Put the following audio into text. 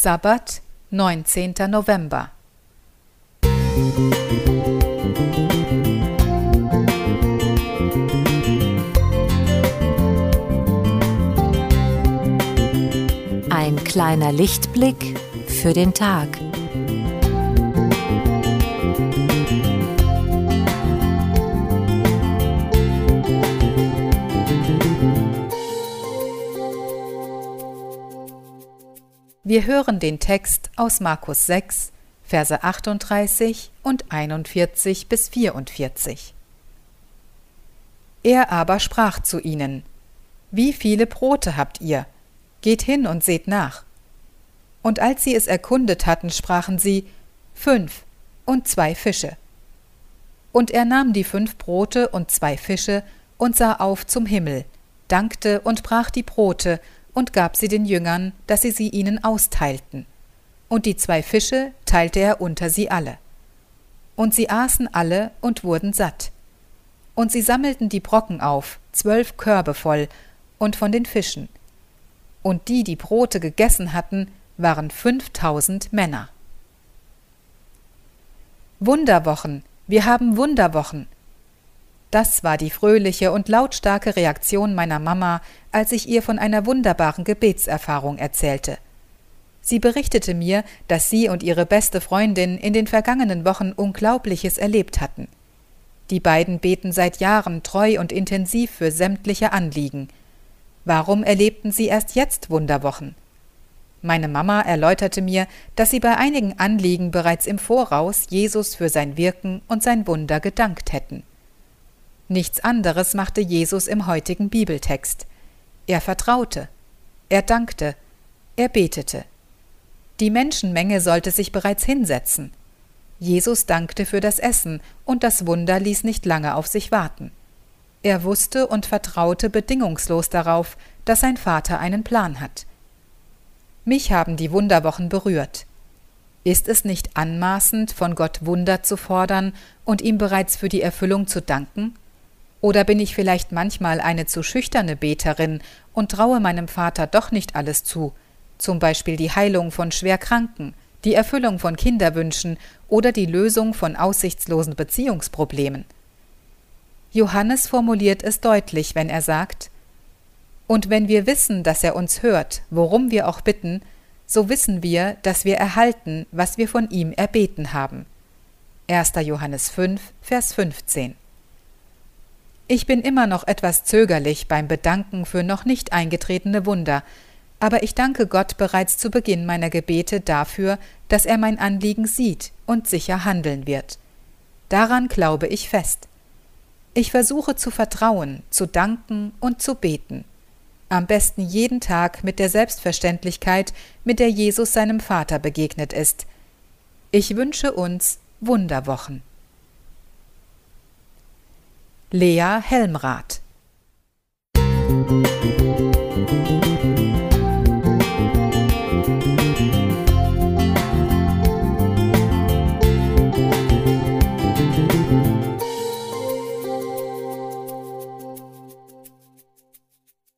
Sabbat, 19. November. Ein kleiner Lichtblick für den Tag. Wir hören den Text aus Markus 6, Verse 38 und 41 bis 44. Er aber sprach zu ihnen, Wie viele Brote habt ihr? Geht hin und seht nach. Und als sie es erkundet hatten, sprachen sie, Fünf und zwei Fische. Und er nahm die fünf Brote und zwei Fische und sah auf zum Himmel, dankte und brach die Brote und gab sie den Jüngern, dass sie sie ihnen austeilten. Und die zwei Fische teilte er unter sie alle. Und sie aßen alle und wurden satt. Und sie sammelten die Brocken auf, zwölf Körbe voll, und von den Fischen. Und die, die Brote gegessen hatten, waren fünftausend Männer. Wunderwochen, wir haben Wunderwochen, das war die fröhliche und lautstarke Reaktion meiner Mama, als ich ihr von einer wunderbaren Gebetserfahrung erzählte. Sie berichtete mir, dass sie und ihre beste Freundin in den vergangenen Wochen Unglaubliches erlebt hatten. Die beiden beten seit Jahren treu und intensiv für sämtliche Anliegen. Warum erlebten sie erst jetzt Wunderwochen? Meine Mama erläuterte mir, dass sie bei einigen Anliegen bereits im Voraus Jesus für sein Wirken und sein Wunder gedankt hätten. Nichts anderes machte Jesus im heutigen Bibeltext. Er vertraute, er dankte, er betete. Die Menschenmenge sollte sich bereits hinsetzen. Jesus dankte für das Essen, und das Wunder ließ nicht lange auf sich warten. Er wusste und vertraute bedingungslos darauf, dass sein Vater einen Plan hat. Mich haben die Wunderwochen berührt. Ist es nicht anmaßend, von Gott Wunder zu fordern und ihm bereits für die Erfüllung zu danken? Oder bin ich vielleicht manchmal eine zu schüchterne Beterin und traue meinem Vater doch nicht alles zu, zum Beispiel die Heilung von Schwerkranken, die Erfüllung von Kinderwünschen oder die Lösung von aussichtslosen Beziehungsproblemen? Johannes formuliert es deutlich, wenn er sagt, Und wenn wir wissen, dass er uns hört, worum wir auch bitten, so wissen wir, dass wir erhalten, was wir von ihm erbeten haben. 1. Johannes 5, Vers 15 ich bin immer noch etwas zögerlich beim Bedanken für noch nicht eingetretene Wunder, aber ich danke Gott bereits zu Beginn meiner Gebete dafür, dass er mein Anliegen sieht und sicher handeln wird. Daran glaube ich fest. Ich versuche zu vertrauen, zu danken und zu beten. Am besten jeden Tag mit der Selbstverständlichkeit, mit der Jesus seinem Vater begegnet ist. Ich wünsche uns Wunderwochen. Lea Helmrath